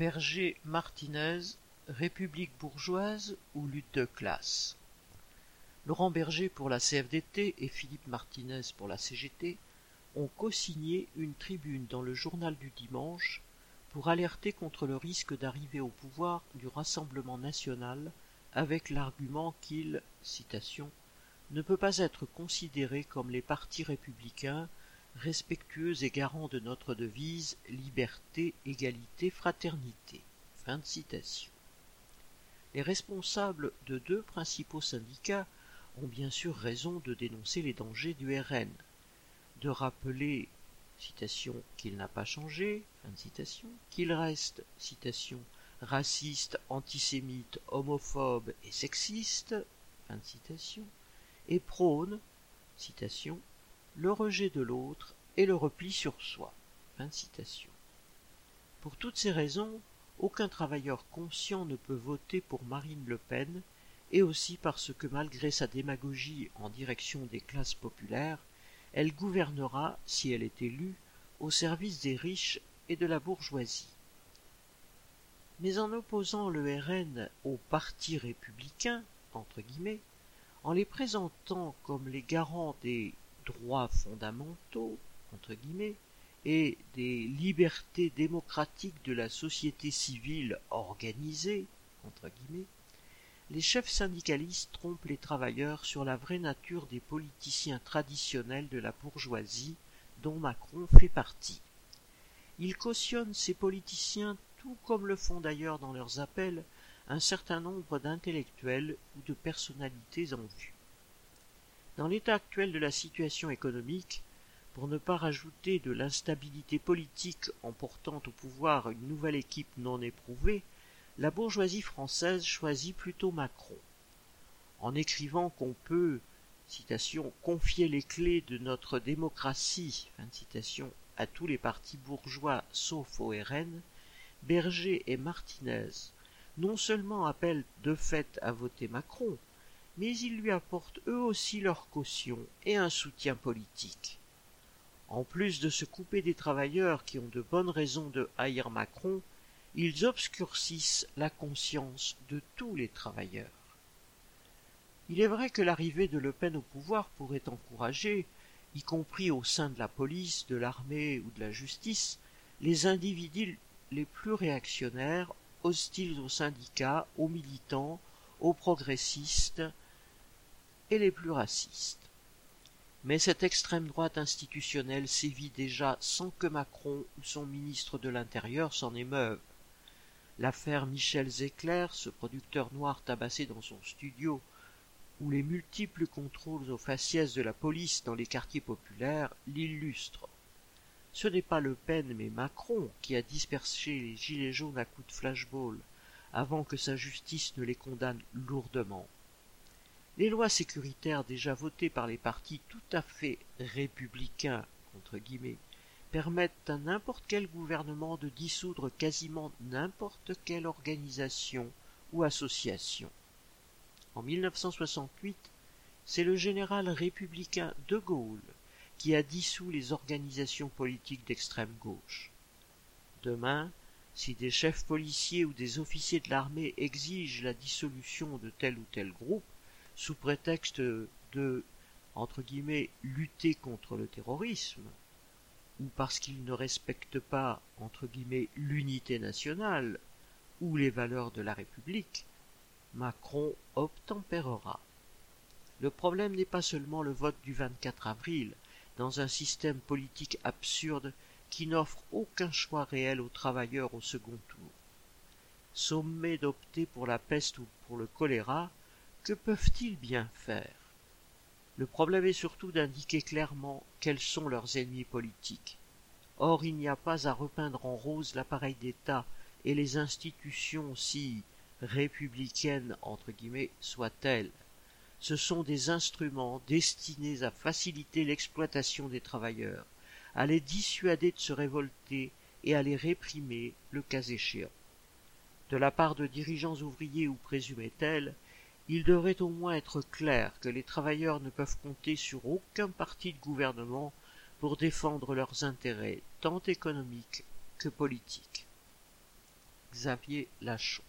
Berger Martinez, République bourgeoise ou lutte de classe? Laurent Berger pour la CFDT et Philippe Martinez pour la CGT ont co-signé une tribune dans le journal du dimanche pour alerter contre le risque d'arriver au pouvoir du Rassemblement national avec l'argument qu'il, citation, ne peut pas être considéré comme les partis républicains respectueux et garants de notre devise liberté, égalité, fraternité. Fin de citation. Les responsables de deux principaux syndicats ont bien sûr raison de dénoncer les dangers du RN, de rappeler citation qu'il n'a pas changé, fin de citation, qu'il reste, citation, raciste, antisémite, homophobe et sexiste, et prône, citation, le rejet de l'autre et le repli sur soi. Pour toutes ces raisons, aucun travailleur conscient ne peut voter pour Marine Le Pen, et aussi parce que malgré sa démagogie en direction des classes populaires, elle gouvernera, si elle est élue, au service des riches et de la bourgeoisie. Mais en opposant le RN au parti républicain, entre guillemets, en les présentant comme les garants des droits fondamentaux, et des libertés démocratiques de la société civile organisée, les chefs syndicalistes trompent les travailleurs sur la vraie nature des politiciens traditionnels de la bourgeoisie dont Macron fait partie. Ils cautionnent ces politiciens tout comme le font d'ailleurs dans leurs appels un certain nombre d'intellectuels ou de personnalités en vue. Dans l'état actuel de la situation économique, pour ne pas rajouter de l'instabilité politique en portant au pouvoir une nouvelle équipe non éprouvée, la bourgeoisie française choisit plutôt Macron. En écrivant qu'on peut, citation, confier les clés de notre démocratie, à tous les partis bourgeois sauf au RN, Berger et Martinez non seulement appellent de fait à voter Macron, mais ils lui apportent eux aussi leur caution et un soutien politique. En plus de se couper des travailleurs qui ont de bonnes raisons de haïr Macron, ils obscurcissent la conscience de tous les travailleurs. Il est vrai que l'arrivée de Le Pen au pouvoir pourrait encourager, y compris au sein de la police, de l'armée ou de la justice, les individus les plus réactionnaires hostiles aux syndicats, aux militants, aux progressistes et les plus racistes. Mais cette extrême droite institutionnelle sévit déjà sans que Macron ou son ministre de l'Intérieur s'en émeuvent. L'affaire Michel Zecler, ce producteur noir tabassé dans son studio, ou les multiples contrôles aux faciès de la police dans les quartiers populaires l'illustrent. Ce n'est pas Le Pen mais Macron qui a dispersé les gilets jaunes à coups de flashball avant que sa justice ne les condamne lourdement. Les lois sécuritaires déjà votées par les partis tout à fait républicains permettent à n'importe quel gouvernement de dissoudre quasiment n'importe quelle organisation ou association. En 1968, c'est le général républicain de Gaulle qui a dissous les organisations politiques d'extrême gauche. Demain, si des chefs policiers ou des officiers de l'armée exigent la dissolution de tel ou tel groupe, sous prétexte de lutter contre le terrorisme, ou parce qu'ils ne respectent pas l'unité nationale ou les valeurs de la République, Macron obtempérera. Le problème n'est pas seulement le vote du 24 avril, dans un système politique absurde qui n'offre aucun choix réel aux travailleurs au second tour. Sommés d'opter pour la peste ou pour le choléra, que peuvent-ils bien faire? Le problème est surtout d'indiquer clairement quels sont leurs ennemis politiques. Or il n'y a pas à repeindre en rose l'appareil d'État et les institutions si républicaines soient-elles ce sont des instruments destinés à faciliter l'exploitation des travailleurs, à les dissuader de se révolter et à les réprimer le cas échéant. De la part de dirigeants ouvriers ou présumés tels, il devrait au moins être clair que les travailleurs ne peuvent compter sur aucun parti de gouvernement pour défendre leurs intérêts tant économiques que politiques. Xavier Lachaud.